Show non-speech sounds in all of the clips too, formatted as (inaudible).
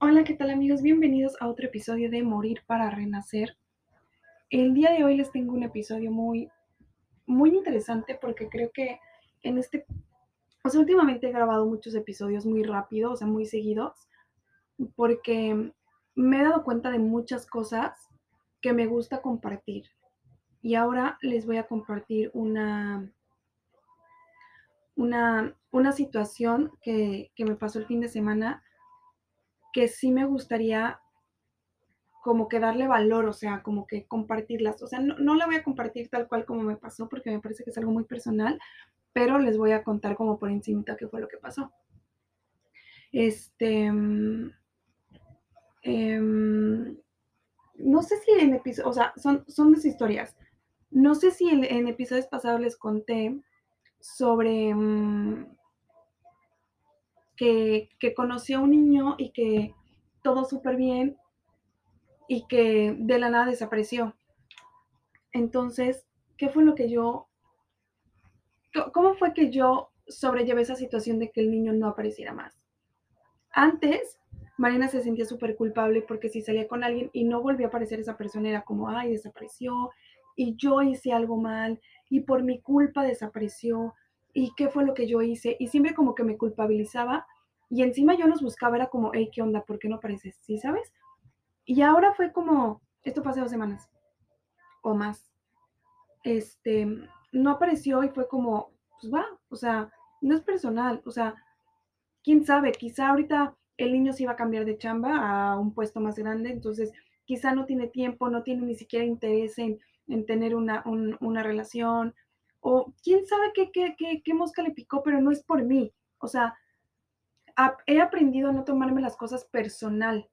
Hola, ¿qué tal amigos? Bienvenidos a otro episodio de Morir para Renacer. El día de hoy les tengo un episodio muy, muy interesante porque creo que en este, o sea, últimamente he grabado muchos episodios muy rápido, o sea, muy seguidos, porque me he dado cuenta de muchas cosas que me gusta compartir. Y ahora les voy a compartir una, una, una situación que, que me pasó el fin de semana que sí me gustaría como que darle valor, o sea, como que compartirlas. O sea, no, no, la voy a compartir tal cual como me pasó porque me parece que es algo muy personal, pero les voy a contar como por encima qué fue lo que pasó. Este, eh, no sé si en episodios, o sea, son, son las historias. No sé si en, episodios pasados les conté sobre um, que, que conocí a un niño y que todo súper bien y que de la nada desapareció. Entonces, ¿qué fue lo que yo, cómo fue que yo sobrellevé esa situación de que el niño no apareciera más? Antes, Marina se sentía súper culpable porque si salía con alguien y no volvía a aparecer esa persona era como, ay, desapareció y yo hice algo mal y por mi culpa desapareció y qué fue lo que yo hice y siempre como que me culpabilizaba y encima yo los buscaba, era como, hey, ¿qué onda? ¿Por qué no apareces? ¿Sí sabes? Y ahora fue como, esto pasó dos semanas o más. Este, no apareció y fue como, pues va, o sea, no es personal, o sea, quién sabe, quizá ahorita el niño se iba a cambiar de chamba a un puesto más grande, entonces quizá no tiene tiempo, no tiene ni siquiera interés en, en tener una, un, una, relación, o quién sabe qué, mosca le picó, pero no es por mí, o sea, he aprendido a no tomarme las cosas personal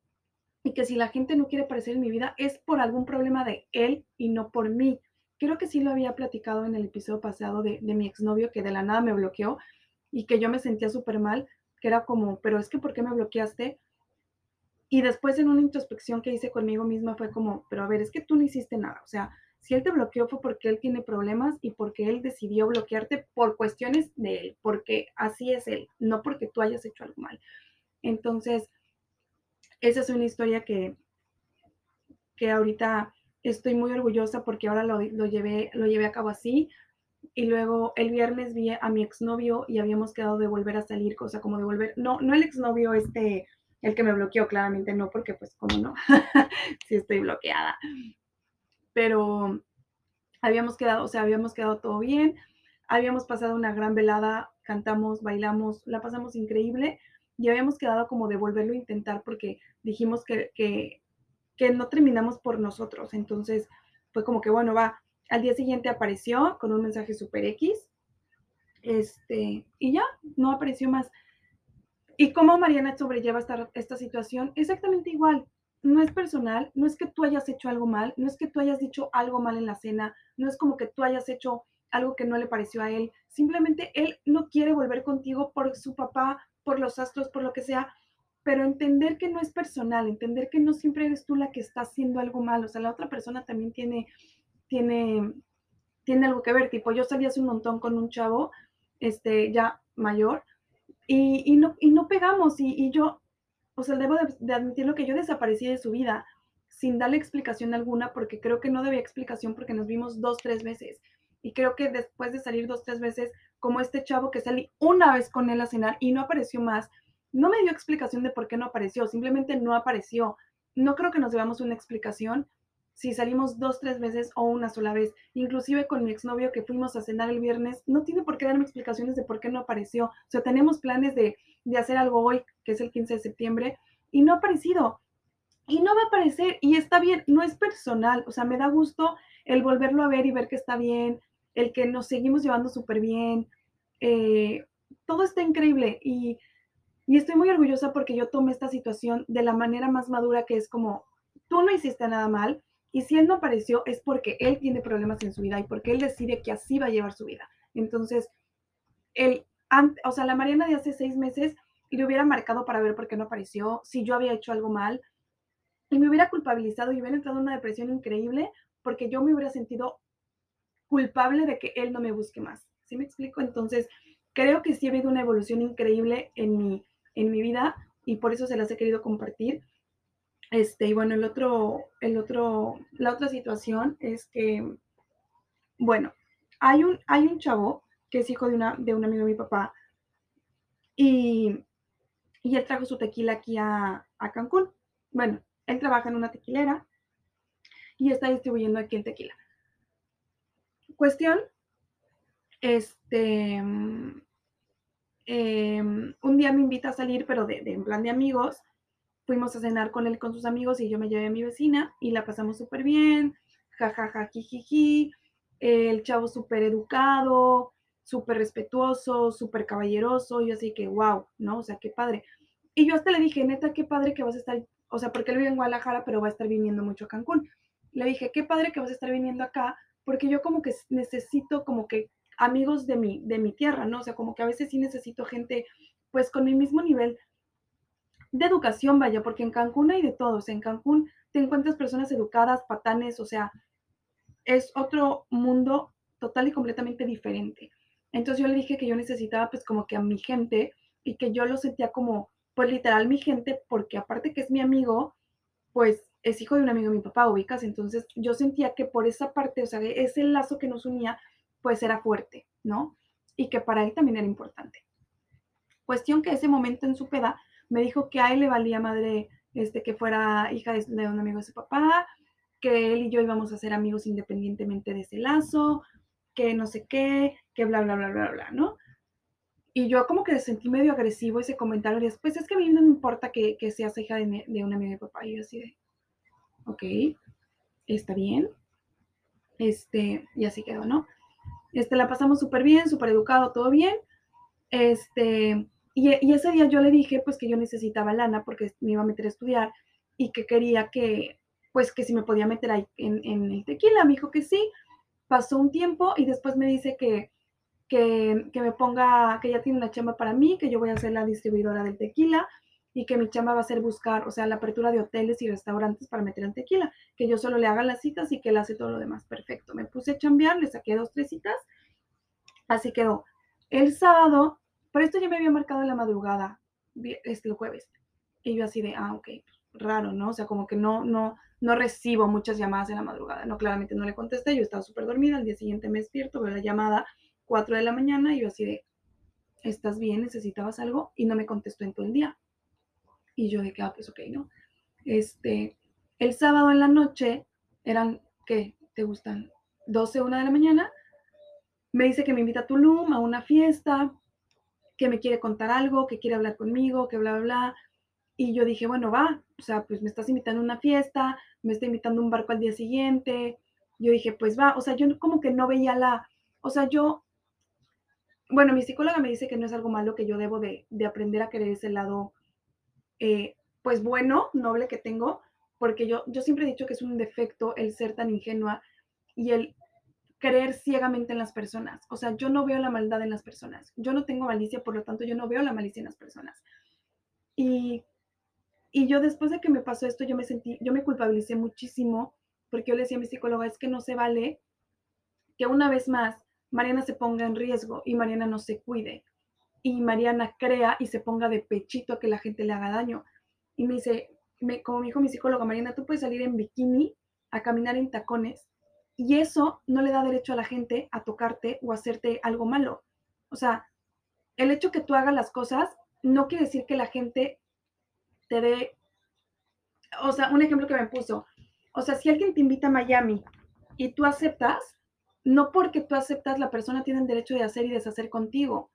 y que si la gente no quiere aparecer en mi vida es por algún problema de él y no por mí. Creo que sí lo había platicado en el episodio pasado de, de mi exnovio que de la nada me bloqueó y que yo me sentía súper mal, que era como, pero es que ¿por qué me bloqueaste? Y después en una introspección que hice conmigo misma fue como, pero a ver, es que tú no hiciste nada, o sea, si él te bloqueó fue porque él tiene problemas y porque él decidió bloquearte por cuestiones de él, porque así es él, no porque tú hayas hecho algo mal. Entonces, esa es una historia que, que ahorita estoy muy orgullosa porque ahora lo, lo, llevé, lo llevé a cabo así. Y luego el viernes vi a mi exnovio y habíamos quedado de volver a salir, cosa como de volver, no, no el exnovio este, el que me bloqueó, claramente no, porque pues como no, (laughs) sí estoy bloqueada, pero habíamos quedado, o sea, habíamos quedado todo bien, habíamos pasado una gran velada, cantamos, bailamos, la pasamos increíble y habíamos quedado como de volverlo a intentar porque dijimos que, que, que no terminamos por nosotros, entonces fue como que bueno, va, al día siguiente apareció con un mensaje super X, este, y ya, no apareció más. ¿Y cómo Mariana sobrelleva esta, esta situación? Exactamente igual no es personal, no es que tú hayas hecho algo mal, no es que tú hayas dicho algo mal en la cena, no es como que tú hayas hecho algo que no le pareció a él, simplemente él no quiere volver contigo por su papá, por los astros, por lo que sea, pero entender que no es personal, entender que no siempre eres tú la que está haciendo algo mal, o sea, la otra persona también tiene, tiene, tiene algo que ver, tipo, yo salí hace un montón con un chavo, este, ya mayor, y, y no, y no pegamos, y, y yo, o sea, debo de, de admitirlo que yo desaparecí de su vida sin darle explicación alguna, porque creo que no debía explicación porque nos vimos dos, tres veces. Y creo que después de salir dos, tres veces, como este chavo que salí una vez con él a cenar y no apareció más, no me dio explicación de por qué no apareció, simplemente no apareció. No creo que nos debamos una explicación si salimos dos, tres veces o una sola vez. Inclusive con mi exnovio que fuimos a cenar el viernes, no tiene por qué darme explicaciones de por qué no apareció. O sea, tenemos planes de, de hacer algo hoy, que es el 15 de septiembre, y no ha aparecido. Y no va a aparecer, y está bien, no es personal, o sea, me da gusto el volverlo a ver y ver que está bien, el que nos seguimos llevando súper bien, eh, todo está increíble y, y estoy muy orgullosa porque yo tomé esta situación de la manera más madura que es como, tú no hiciste nada mal, y si él no apareció es porque él tiene problemas en su vida y porque él decide que así va a llevar su vida. Entonces, él, o sea, la Mariana de hace seis meses le hubiera marcado para ver por qué no apareció, si yo había hecho algo mal, y me hubiera culpabilizado y hubiera entrado en una depresión increíble porque yo me hubiera sentido culpable de que él no me busque más. ¿Sí me explico? Entonces, creo que sí ha habido una evolución increíble en mi, en mi vida y por eso se las he querido compartir. Este, y bueno, el otro, el otro, la otra situación es que, bueno, hay un, hay un chavo que es hijo de, una, de un amigo de mi papá y, y él trajo su tequila aquí a, a Cancún. Bueno, él trabaja en una tequilera y está distribuyendo aquí el tequila. Cuestión, este, em, un día me invita a salir, pero de, en plan de amigos. Fuimos a cenar con él, con sus amigos, y yo me llevé a mi vecina y la pasamos súper bien, jajaja, jijiji. El chavo súper educado, súper respetuoso, súper caballeroso. Yo así que, wow, ¿no? O sea, qué padre. Y yo hasta le dije, neta, qué padre que vas a estar, o sea, porque él vive en Guadalajara, pero va a estar viniendo mucho a Cancún. Le dije, qué padre que vas a estar viniendo acá, porque yo como que necesito como que amigos de mi, de mi tierra, ¿no? O sea, como que a veces sí necesito gente, pues con mi mismo nivel de educación, vaya, porque en Cancún hay de todos. En Cancún te encuentras personas educadas, patanes, o sea, es otro mundo total y completamente diferente. Entonces yo le dije que yo necesitaba pues como que a mi gente y que yo lo sentía como pues literal mi gente porque aparte que es mi amigo, pues es hijo de un amigo de mi papá, ubicas. Entonces yo sentía que por esa parte, o sea, ese lazo que nos unía, pues era fuerte, ¿no? Y que para él también era importante. Cuestión que ese momento en su peda me dijo que a él le valía madre este, que fuera hija de, de un amigo de su papá, que él y yo íbamos a ser amigos independientemente de ese lazo, que no sé qué, que bla, bla, bla, bla, bla, ¿no? Y yo como que sentí medio agresivo ese comentario. Y después es que a mí no me importa que, que seas hija de, de un amigo de papá. Y yo así de, ok, está bien. Este, y así quedó, ¿no? Este, la pasamos súper bien, súper educado, todo bien. Este, y, y, ese día yo le dije, pues, que yo necesitaba lana porque me iba a meter a estudiar y que quería que, pues, que si me podía meter ahí en, en el tequila. Me dijo que sí. Pasó un tiempo y después me dice que, que, que me ponga, que ya tiene una chamba para mí, que yo voy a ser la distribuidora del tequila y que mi chamba va a ser buscar, o sea, la apertura de hoteles y restaurantes para meter el tequila, que yo solo le haga las citas y que él hace todo lo demás. Perfecto. Me puse a chambear, le saqué dos, tres citas. Así quedó. El sábado, por esto ya me había marcado en la madrugada, este el jueves. Y yo así de, ah, ok, raro, ¿no? O sea, como que no, no, no recibo muchas llamadas en la madrugada. No, claramente no le contesté, yo estaba súper dormida, al día siguiente me despierto, veo la llamada 4 de la mañana y yo así de, ¿estás bien? ¿Necesitabas algo? Y no me contestó en todo el día. Y yo de que, ah, pues ok, ¿no? Este, el sábado en la noche, eran, ¿qué? ¿Te gustan? 12, 1 de la mañana. Me dice que me invita a Tulum a una fiesta, que me quiere contar algo, que quiere hablar conmigo, que bla, bla, bla. Y yo dije, bueno, va, o sea, pues me estás invitando a una fiesta, me está invitando a un barco al día siguiente. Yo dije, pues va, o sea, yo como que no veía la, o sea, yo, bueno, mi psicóloga me dice que no es algo malo, que yo debo de, de aprender a querer ese lado eh, pues bueno, noble que tengo, porque yo, yo siempre he dicho que es un defecto el ser tan ingenua y el creer ciegamente en las personas. O sea, yo no veo la maldad en las personas. Yo no tengo malicia, por lo tanto, yo no veo la malicia en las personas. Y, y yo después de que me pasó esto, yo me sentí, yo me culpabilicé muchísimo porque yo le decía a mi psicóloga, es que no se vale que una vez más Mariana se ponga en riesgo y Mariana no se cuide y Mariana crea y se ponga de pechito a que la gente le haga daño. Y me dice, me, como dijo mi psicóloga, Mariana, tú puedes salir en bikini a caminar en tacones y eso no le da derecho a la gente a tocarte o hacerte algo malo. O sea, el hecho que tú hagas las cosas no quiere decir que la gente te dé, o sea, un ejemplo que me puso, o sea, si alguien te invita a Miami y tú aceptas, no porque tú aceptas, la persona tiene el derecho de hacer y deshacer contigo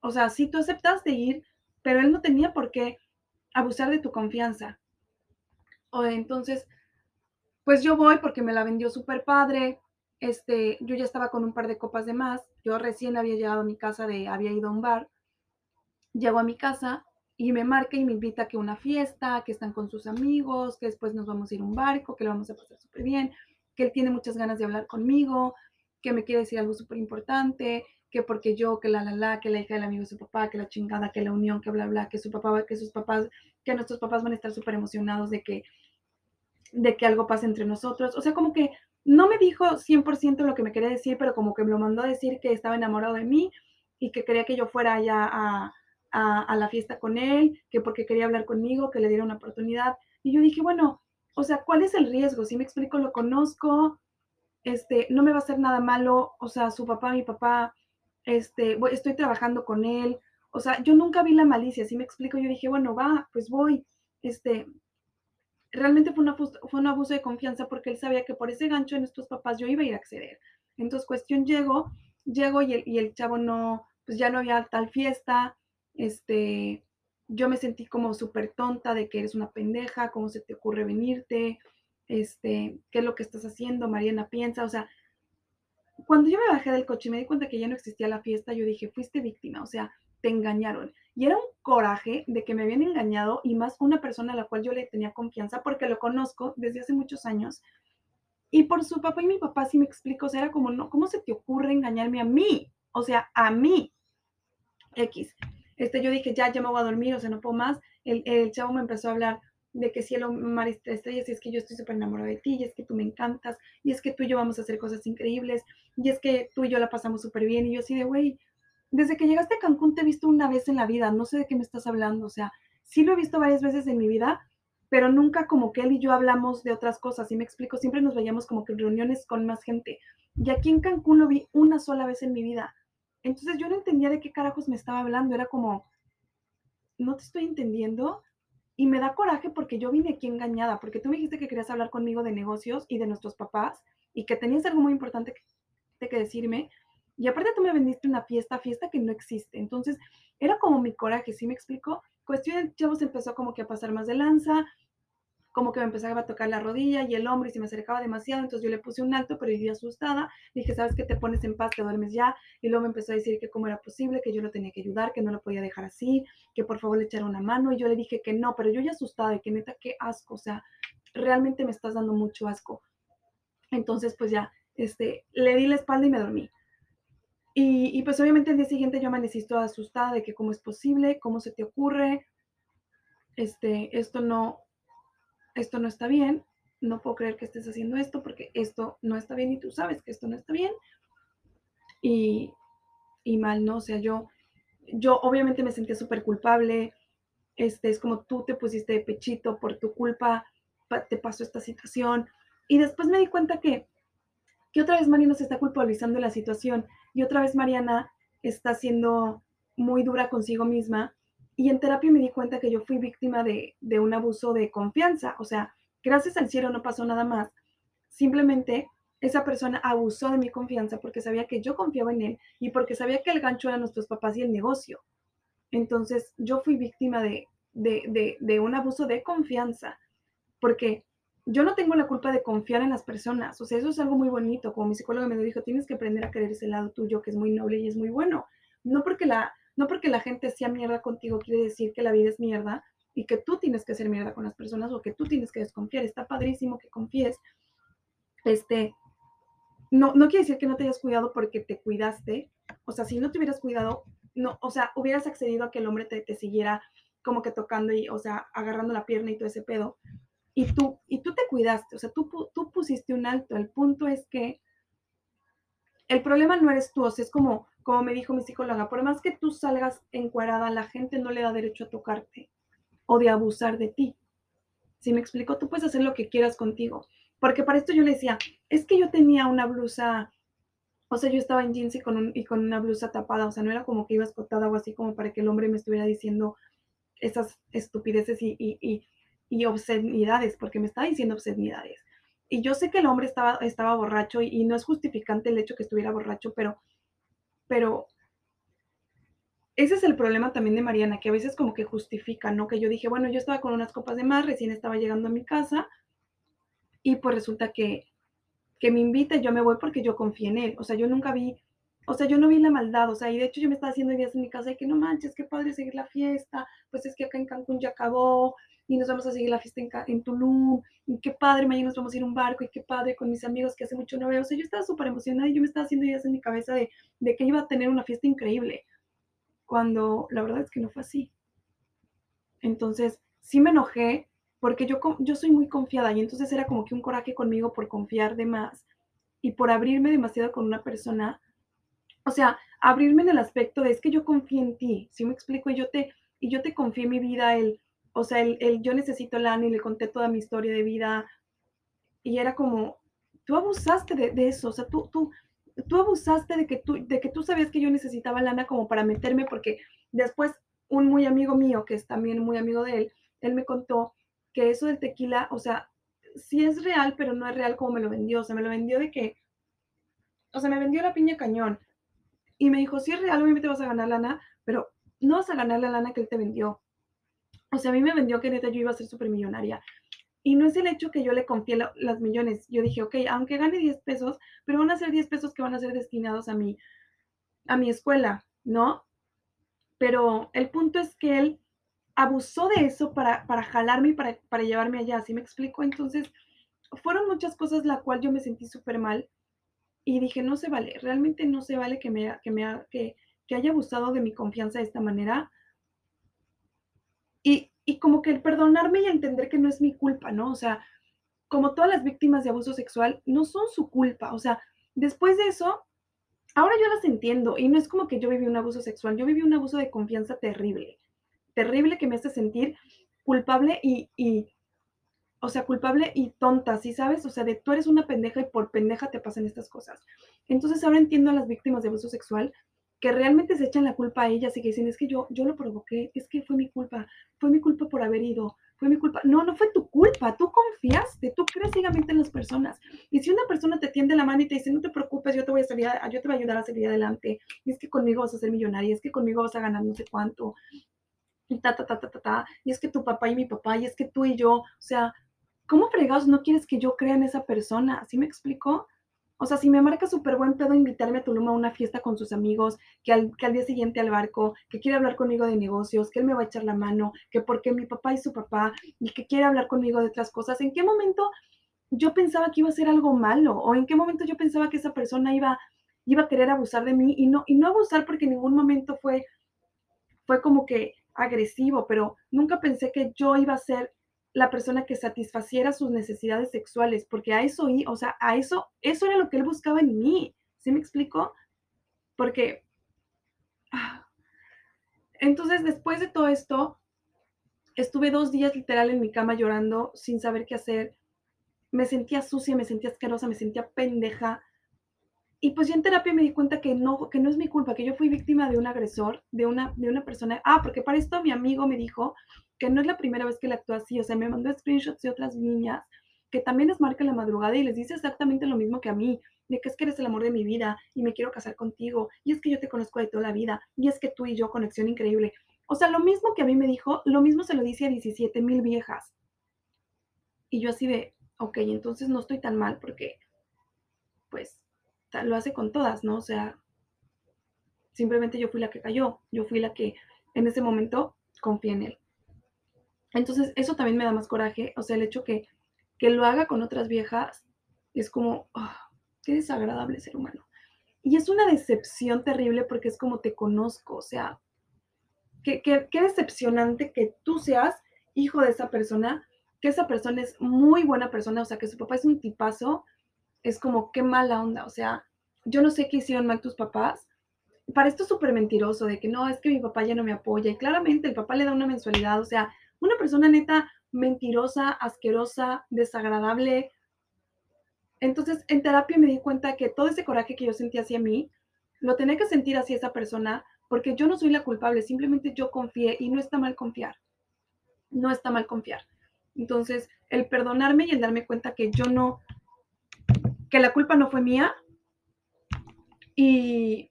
o sea, sí tú aceptaste ir, pero él no tenía por qué abusar de tu confianza. O entonces, pues yo voy porque me la vendió súper padre. Este, yo ya estaba con un par de copas de más. Yo recién había llegado a mi casa de, había ido a un bar. Llego a mi casa y me marca y me invita a que una fiesta, que están con sus amigos, que después nos vamos a ir a un barco, que lo vamos a pasar súper bien, que él tiene muchas ganas de hablar conmigo, que me quiere decir algo súper importante, que porque yo, que la la la, que la hija del amigo de su papá, que la chingada, que la unión, que bla bla, que su papá, que sus papás, que nuestros papás van a estar súper emocionados de que, de que algo pase entre nosotros. O sea, como que no me dijo 100% lo que me quería decir, pero como que me lo mandó a decir que estaba enamorado de mí y que quería que yo fuera allá a, a, la fiesta con él, que porque quería hablar conmigo, que le diera una oportunidad. Y yo dije, bueno, o sea, ¿cuál es el riesgo? Si me explico, lo conozco, este, no me va a hacer nada malo, o sea, su papá, mi papá, este, estoy trabajando con él, o sea, yo nunca vi la malicia, si me explico, yo dije, bueno, va, pues voy, este, realmente fue, una, fue un abuso de confianza porque él sabía que por ese gancho de nuestros papás yo iba a ir a acceder. Entonces, cuestión, llego, llego y el, y el chavo no, pues ya no había tal fiesta, este, yo me sentí como súper tonta de que eres una pendeja, cómo se te ocurre venirte, este, qué es lo que estás haciendo, Mariana piensa, o sea, cuando yo me bajé del coche y me di cuenta que ya no existía la fiesta, yo dije, fuiste víctima, o sea, te engañaron. Y era un coraje de que me habían engañado y más una persona a la cual yo le tenía confianza porque lo conozco desde hace muchos años. Y por su papá y mi papá, si me explico, o sea, era como, no, ¿cómo se te ocurre engañarme a mí? O sea, a mí. X. Este, yo dije, ya, ya me voy a dormir, o sea, no puedo más. El, el chavo me empezó a hablar de que cielo, mar, estrellas, y es que yo estoy súper enamorada de ti, y es que tú me encantas, y es que tú y yo vamos a hacer cosas increíbles, y es que tú y yo la pasamos súper bien, y yo así de, güey, desde que llegaste a Cancún te he visto una vez en la vida, no sé de qué me estás hablando, o sea, sí lo he visto varias veces en mi vida, pero nunca como que él y yo hablamos de otras cosas, y me explico, siempre nos veíamos como que en reuniones con más gente, y aquí en Cancún lo vi una sola vez en mi vida, entonces yo no entendía de qué carajos me estaba hablando, era como, no te estoy entendiendo, y me da coraje porque yo vine aquí engañada, porque tú me dijiste que querías hablar conmigo de negocios y de nuestros papás, y que tenías algo muy importante que, que decirme, y aparte tú me vendiste una fiesta, fiesta que no existe. Entonces, era como mi coraje, ¿sí me explico? Cuestión chavos empezó como que a pasar más de lanza, como que me empezaba a tocar la rodilla y el hombro y se me acercaba demasiado, entonces yo le puse un alto, pero yo asustada, dije, ¿sabes qué? Te pones en paz, te duermes ya, y luego me empezó a decir que cómo era posible, que yo lo tenía que ayudar, que no lo podía dejar así, que por favor le echara una mano, y yo le dije que no, pero yo ya asustada y que neta, qué asco, o sea, realmente me estás dando mucho asco. Entonces, pues ya, este, le di la espalda y me dormí. Y, pues obviamente el día siguiente yo amanecí toda asustada de que cómo es posible, cómo se te ocurre, este, esto no, esto no está bien, no puedo creer que estés haciendo esto porque esto no está bien y tú sabes que esto no está bien. Y, y mal, ¿no? O sea, yo, yo obviamente me sentía súper culpable, este, es como tú te pusiste de pechito por tu culpa, te pasó esta situación. Y después me di cuenta que, que otra vez Mariana se está culpabilizando de la situación y otra vez Mariana está siendo muy dura consigo misma. Y en terapia me di cuenta que yo fui víctima de, un abuso de confianza. O sea, gracias al cielo no pasó nada más. Simplemente esa persona abusó de mi confianza porque sabía que yo confiaba en él y porque sabía que el gancho era nuestros papás y el negocio. Entonces yo fui víctima de, de, de, un abuso de confianza porque yo no tengo la culpa de confiar en las personas, o sea, eso es algo muy bonito, como mi psicóloga me dijo, tienes que aprender a querer ese lado tuyo que es muy noble y es muy bueno. No porque la, no porque la gente sea mierda contigo quiere decir que la vida es mierda y que tú tienes que ser mierda con las personas o que tú tienes que desconfiar. Está padrísimo que confíes. Este, no, no quiere decir que no te hayas cuidado porque te cuidaste. O sea, si no te hubieras cuidado, no, o sea, hubieras accedido a que el hombre te, te siguiera como que tocando y, o sea, agarrando la pierna y todo ese pedo y tú, y tú te cuidaste, o sea, tú, tú pusiste un alto. El punto es que el problema no eres tú, o sea, es como, como me dijo mi psicóloga, por más que tú salgas encuadrada, la gente no le da derecho a tocarte o de abusar de ti. Si me explico, tú puedes hacer lo que quieras contigo. Porque para esto yo le decía, es que yo tenía una blusa, o sea, yo estaba en jeans y con, y con una blusa tapada, o sea, no era como que iba escotada o así como para que el hombre me estuviera diciendo esas estupideces y y obscenidades, porque me estaba diciendo obscenidades. Y yo sé que el hombre estaba, estaba borracho y, no es justificante el hecho que estuviera borracho, pero, pero ese es el problema también de Mariana, que a veces como que justifica, ¿no? Que yo dije, bueno, yo estaba con unas copas de más, recién estaba llegando a mi casa y pues resulta que, que me invita y yo me voy porque yo confié en él. O sea, yo nunca vi, o sea, yo no vi la maldad, o sea, y de hecho yo me estaba haciendo ideas en mi casa y que no manches, qué padre seguir la fiesta, pues es que acá en Cancún ya acabó, y nos vamos a seguir la fiesta en, en, Tulum, y qué padre, mañana nos vamos a ir a un barco, y qué padre con mis amigos que hace mucho no veo. O sea, yo estaba súper emocionada y yo me estaba haciendo ideas en mi cabeza de, de que iba a tener una fiesta increíble, cuando la verdad es que no fue así. Entonces, sí me enojé porque yo, yo soy muy confiada y entonces era como que un coraje conmigo por confiar de más y por abrirme demasiado con una persona. O sea, abrirme en el aspecto de es que yo confío en ti, ¿sí me explico? Y yo te, y yo te confié en mi vida, el, o sea, el, yo necesito lana y le conté toda mi historia de vida y era como, tú abusaste de, de eso, o sea, tú, tú, tú abusaste de que tú, de que tú sabías que yo necesitaba lana como para meterme, porque después un muy amigo mío, que es también muy amigo de él, él me contó que eso del tequila, o sea, sí es real, pero no es real como me lo vendió, o sea, me lo vendió de que, o sea, me vendió la piña cañón. Y me dijo, sí es real, obviamente vas a ganar lana, pero no vas a ganar la lana que él te vendió. O sea, a mí me vendió que neta yo iba a ser súper millonaria. Y no es el hecho que yo le confié las millones. Yo dije, ok, aunque gane 10 pesos, pero van a ser 10 pesos que van a ser destinados a mi, a mi escuela, ¿no? Pero el punto es que él abusó de eso para, para jalarme y para, para llevarme allá, ¿sí me explico? Entonces, fueron muchas cosas la cual yo me sentí súper mal y dije, no se vale, realmente no se vale que me, que me que, que haya abusado de mi confianza de esta manera. Y, y como que el perdonarme y entender que no es mi culpa, ¿no? O sea, como todas las víctimas de abuso sexual, no son su culpa. O sea, después de eso, ahora yo las entiendo y no es como que yo viví un abuso sexual, yo viví un abuso de confianza terrible, terrible que me hace sentir culpable y, y o sea, culpable y tonta, ¿sí sabes? O sea, de tú eres una pendeja y por pendeja te pasan estas cosas. Entonces ahora entiendo a las víctimas de abuso sexual que realmente se echan la culpa a ellas y que dicen, es que yo, yo lo provoqué, es que fue mi culpa, fue mi culpa por haber ido, fue mi culpa. No, no fue tu culpa, tú confiaste, tú crees ciegamente en las personas. Y si una persona te tiende la mano y te dice, no te preocupes, yo te voy a, salir yo te voy a ayudar a salir adelante, y es que conmigo vas a ser millonaria, es que conmigo vas a ganar no sé cuánto, y ta, ta, ta, ta, ta, ta, y es que tu papá y mi papá, y es que tú y yo, o sea, ¿cómo fregados no quieres que yo crea en esa persona? ¿Sí me explico? O sea, si me marca súper buen pedo invitarme a Tulum a una fiesta con sus amigos, que al, que al, día siguiente al barco, que quiere hablar conmigo de negocios, que él me va a echar la mano, que porque mi papá y su papá, y que quiere hablar conmigo de otras cosas, ¿en qué momento yo pensaba que iba a ser algo malo? ¿O en qué momento yo pensaba que esa persona iba, iba a querer abusar de mí? Y no, y no abusar porque en ningún momento fue, fue como que agresivo, pero nunca pensé que yo iba a ser la persona que satisfaciera sus necesidades sexuales, porque a eso, o sea, a eso, eso era lo que él buscaba en mí. ¿Sí me explico? Porque, ah, entonces, después de todo esto, estuve dos días literal en mi cama llorando sin saber qué hacer. Me sentía sucia, me sentía asquerosa, me sentía pendeja. Y pues ya en terapia me di cuenta que no, que no es mi culpa, que yo fui víctima de un agresor, de una, de una persona. Ah, porque para esto mi amigo me dijo que no es la primera vez que le actúa así, o sea, me mandó screenshots de otras niñas que también les marca la madrugada y les dice exactamente lo mismo que a mí, de que es que eres el amor de mi vida y me quiero casar contigo, y es que yo te conozco de toda la vida, y es que tú y yo conexión increíble. O sea, lo mismo que a mí me dijo, lo mismo se lo dice a 17 mil viejas. Y yo así de, ok, entonces no estoy tan mal porque, pues, lo hace con todas, ¿no? O sea, simplemente yo fui la que cayó, yo fui la que en ese momento confié en él. Entonces, eso también me da más coraje, o sea, el hecho que, que lo haga con otras viejas es como, oh, qué desagradable ser humano. Y es una decepción terrible porque es como te conozco, o sea, qué, qué, qué decepcionante que tú seas hijo de esa persona, que esa persona es muy buena persona, o sea, que su papá es un tipazo, es como qué mala onda, o sea, yo no sé qué hicieron mal tus papás. Para esto es súper mentiroso, de que no, es que mi papá ya no me apoya, y claramente el papá le da una mensualidad, o sea, una persona neta mentirosa, asquerosa, desagradable. Entonces, en terapia me di cuenta que todo ese coraje que yo sentía hacia mí, lo tenía que sentir hacia esa persona porque yo no soy la culpable, simplemente yo confié y no está mal confiar. No está mal confiar. Entonces, el perdonarme y el darme cuenta que yo no, que la culpa no fue mía. Y,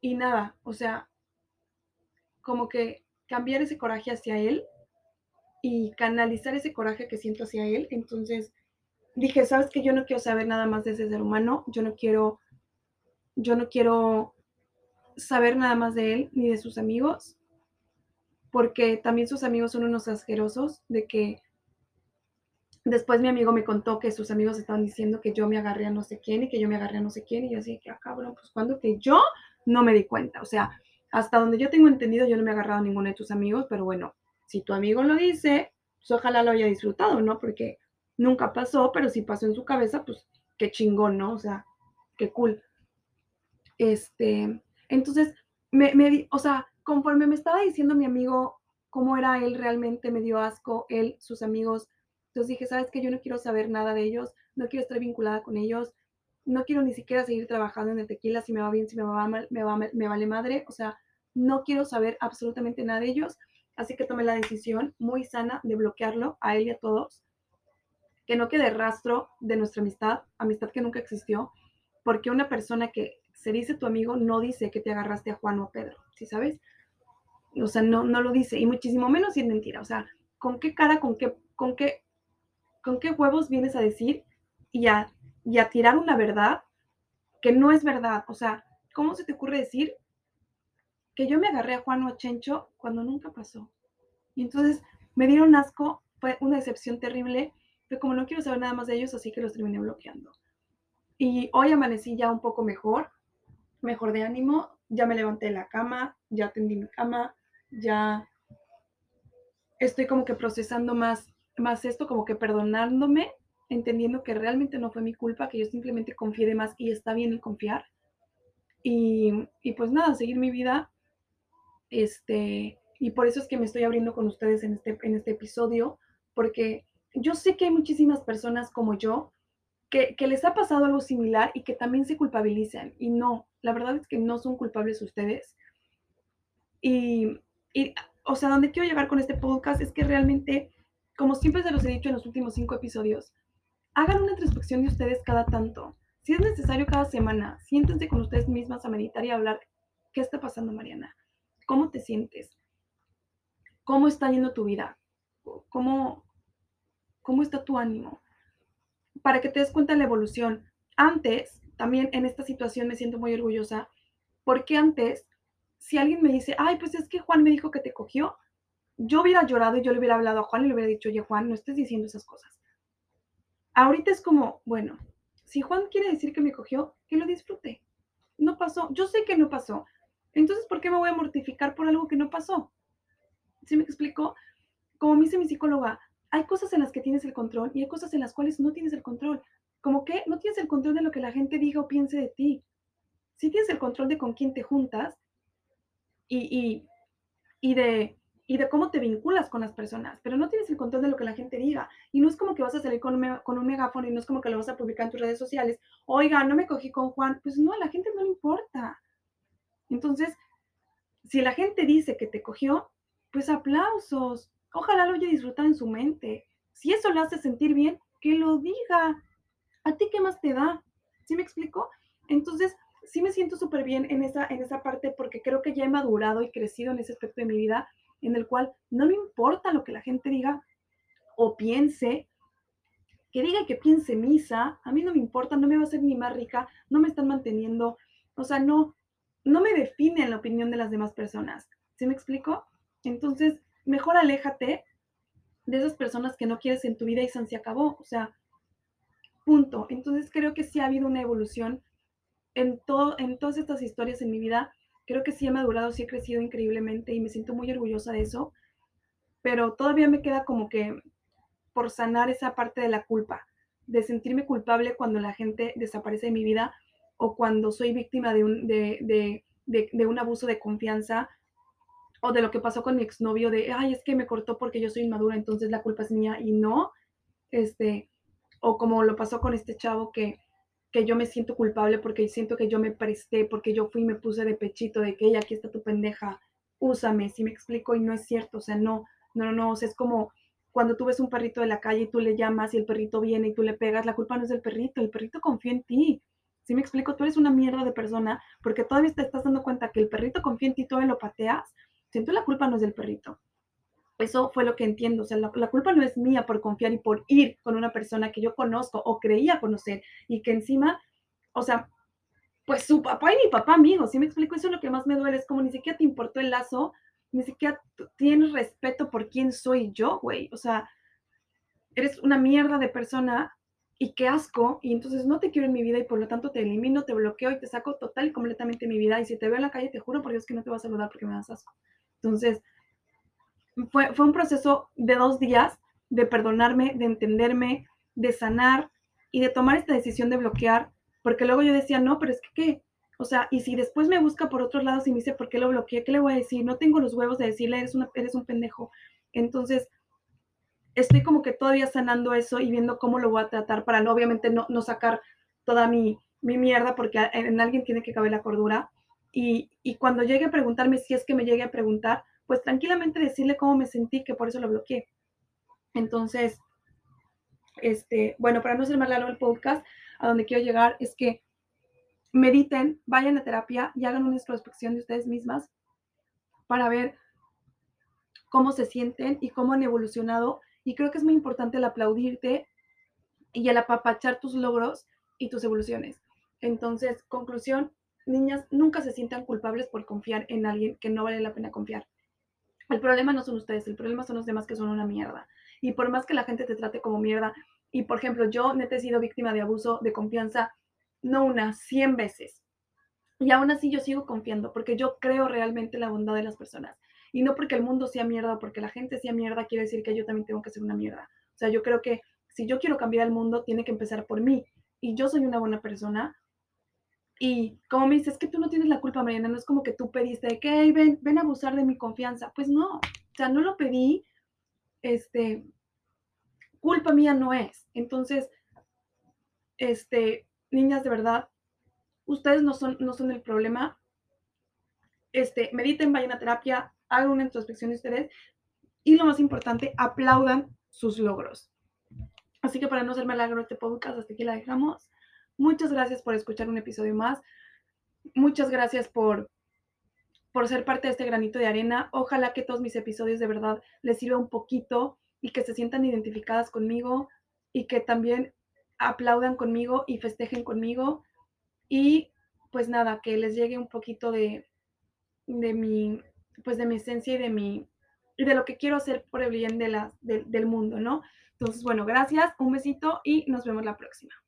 y nada, o sea, como que cambiar ese coraje hacia él y canalizar ese coraje que siento hacia él. Entonces dije, sabes que yo no quiero saber nada más de ese ser humano, yo no quiero, yo no quiero saber nada más de él ni de sus amigos, porque también sus amigos son unos asquerosos de que después mi amigo me contó que sus amigos estaban diciendo que yo me agarré a no sé quién y que yo me agarré a no sé quién y yo así que, ah, cabrón, pues cuando que yo no me di cuenta, o sea, hasta donde yo tengo entendido yo no me he agarrado a ninguno de tus amigos, pero bueno, si tu amigo lo dice, pues ojalá lo haya disfrutado, ¿no? Porque nunca pasó, pero si pasó en su cabeza, pues qué chingón, ¿no? O sea, qué cool. Este, Entonces, me, me, o sea, conforme me estaba diciendo mi amigo cómo era él realmente, me dio asco, él, sus amigos. Entonces dije, ¿sabes qué? Yo no quiero saber nada de ellos, no quiero estar vinculada con ellos, no quiero ni siquiera seguir trabajando en el tequila, si me va bien, si me va mal, me, va, me vale madre, o sea, no quiero saber absolutamente nada de ellos, así que tomé la decisión muy sana de bloquearlo a él y a todos, que no quede rastro de nuestra amistad, amistad que nunca existió, porque una persona que se dice tu amigo no dice que te agarraste a Juan o a Pedro, ¿sí sabes? O sea, no, no lo dice, y muchísimo menos si es mentira, o sea, ¿con qué cara, con qué, con qué, con qué huevos vienes a decir y a y a tirar una verdad que no es verdad. O sea, ¿cómo se te ocurre decir que yo me agarré a Juan o a Chencho cuando nunca pasó? Y entonces me dieron asco, fue una decepción terrible, pero como no quiero saber nada más de ellos, así que los terminé bloqueando. Y hoy amanecí ya un poco mejor, mejor de ánimo, ya me levanté de la cama, ya tendí mi cama, ya estoy como que procesando más, más esto, como que perdonándome entendiendo que realmente no fue mi culpa, que yo simplemente confié de más y está bien el confiar. Y, y, pues nada, seguir mi vida. Este, y por eso es que me estoy abriendo con ustedes en este, en este episodio, porque yo sé que hay muchísimas personas como yo que, que les ha pasado algo similar y que también se culpabilizan. Y no, la verdad es que no son culpables ustedes. Y, y, o sea, donde quiero llegar con este podcast es que realmente, como siempre se los he dicho en los últimos cinco episodios, Hagan una introspección de ustedes cada tanto. Si es necesario cada semana, siéntense con ustedes mismas a meditar y a hablar. ¿Qué está pasando, Mariana? ¿Cómo te sientes? ¿Cómo está yendo tu vida? ¿Cómo, cómo está tu ánimo? Para que te des cuenta de la evolución. Antes, también en esta situación me siento muy orgullosa, porque antes, si alguien me dice, ay, pues es que Juan me dijo que te cogió, yo hubiera llorado y yo le hubiera hablado a Juan y le hubiera dicho, oye, Juan, no estés diciendo esas cosas ahorita es como, bueno, si Juan quiere decir que me cogió, que lo disfrute. No pasó, yo sé que no pasó. Entonces, ¿por qué me voy a mortificar por algo que no pasó? ¿Sí me explico? Como me dice mi psicóloga, hay cosas en las que tienes el control y hay cosas en las cuales no tienes el control. Como que no tienes el control de lo que la gente diga o piense de ti. Sí tienes el control de con quién te juntas y, y, y de y de cómo te vinculas con las personas, pero no tienes el control de lo que la gente diga. Y no es como que vas a salir con un, con un megáfono y no es como que lo vas a publicar en tus redes sociales. Oiga, no me cogí con Juan. Pues no, a la gente no le importa. Entonces, si la gente dice que te cogió, pues aplausos. Ojalá lo haya disfrutado en su mente. Si eso le hace sentir bien, que lo diga. ¿A ti qué más te da? ¿Sí me explico? Entonces, sí me siento súper bien en esa, en esa parte porque creo que ya he madurado y crecido en ese aspecto de mi vida en el cual no me importa lo que la gente diga o piense, que diga que piense misa, a mí no me importa, no me va a hacer ni más rica, no me están manteniendo, o sea, no, no me define la opinión de las demás personas. ¿Sí me explico? Entonces, mejor aléjate de esas personas que no quieres en tu vida y se acabó, o sea, punto. Entonces creo que sí ha habido una evolución en, todo, en todas estas historias en mi vida creo que sí he madurado, sí he crecido increíblemente y me siento muy orgullosa de eso, pero todavía me queda como que por sanar esa parte de la culpa, de sentirme culpable cuando la gente desaparece de mi vida o cuando soy víctima de un, de, un abuso de confianza o de lo que pasó con mi exnovio de, ay, es que me cortó porque yo soy inmadura, entonces la culpa es mía y no, este, o como lo pasó con este chavo que que yo me siento culpable porque siento que yo me presté, porque yo fui y me puse de pechito de que, ella aquí está tu pendeja, úsame, si me explico, y no es cierto, o sea, no, no, no, o sea, es como cuando tú ves un perrito de la calle y tú le llamas y el perrito viene y tú le pegas, la culpa no es del perrito, el perrito confía en ti. Si me explico, tú eres una mierda de persona porque todavía te estás dando cuenta que el perrito confía en ti y tú lo pateas. Siento la culpa no es del perrito. Eso fue lo que entiendo. O sea, la, culpa no es mía por confiar y por ir con una persona que yo conozco o creía conocer y que encima, o sea, pues su papá y mi papá amigos, ¿sí me explico? Eso es lo que más me duele, es como ni siquiera te importó el lazo, ni siquiera tienes respeto por quién soy yo, güey. O sea, eres una mierda de persona y qué asco, y entonces no te quiero en mi vida y por lo tanto te elimino, te bloqueo y te saco total y completamente mi vida. Y si te veo en la calle, te juro por Dios que no te voy a saludar porque me das asco. Entonces, fue, fue un proceso de dos días de perdonarme, de entenderme, de sanar y de tomar esta decisión de bloquear, porque luego yo decía, no, pero es que, ¿qué? O sea, y si después me busca por otros lados y me dice, ¿por qué lo bloqueé? ¿Qué le voy a decir? No tengo los huevos de decirle, eres, una, eres un pendejo. Entonces, estoy como que todavía sanando eso y viendo cómo lo voy a tratar para no, obviamente no, no sacar toda mi, mi mierda porque en alguien tiene que caber la cordura. Y, y, cuando llegue a preguntarme, si es que me llegue a preguntar, pues tranquilamente decirle cómo me sentí, que por eso lo bloqueé. Entonces, este, bueno, para no ser más largo el podcast, a donde quiero llegar es que mediten, vayan a terapia y hagan una introspección de ustedes mismas para ver cómo se sienten y cómo han evolucionado. Y creo que es muy importante el aplaudirte y el apapachar tus logros y tus evoluciones. Entonces, conclusión, niñas, nunca se sientan culpables por confiar en alguien que no vale la pena confiar. El problema no son ustedes, el problema son los demás que son una mierda. Y por más que la gente te trate como mierda, y por ejemplo, yo neta he sido víctima de abuso de confianza, no una, cien veces. Y aún así yo sigo confiando porque yo creo realmente en la bondad de las personas. Y no porque el mundo sea mierda o porque la gente sea mierda quiere decir que yo también tengo que ser una mierda. O sea, yo creo que si yo quiero cambiar el mundo, tiene que empezar por mí. Y yo soy una buena persona. Y como me dices, es que tú no tienes la culpa, Mariana, no es como que tú pediste de que, ven, ven a abusar de mi confianza. Pues no, o sea, no lo pedí, este, culpa mía no es. Entonces, este, niñas, de verdad, ustedes no son, no son el problema. Este, mediten, vayan a terapia, hagan una introspección de ustedes y lo más importante, aplaudan sus logros. Así que para no ser largo este podcast, hasta aquí la dejamos. Muchas gracias por escuchar un episodio más. Muchas gracias por, por ser parte de este granito de arena. Ojalá que todos mis episodios de verdad les sirva un poquito y que se sientan identificadas conmigo y que también aplaudan conmigo y festejen conmigo. Y pues nada, que les llegue un poquito de, de mi, pues de mi esencia y de mi, y de lo que quiero hacer por el bien de la, del mundo, ¿no? Entonces, bueno, gracias, un besito y nos vemos la próxima.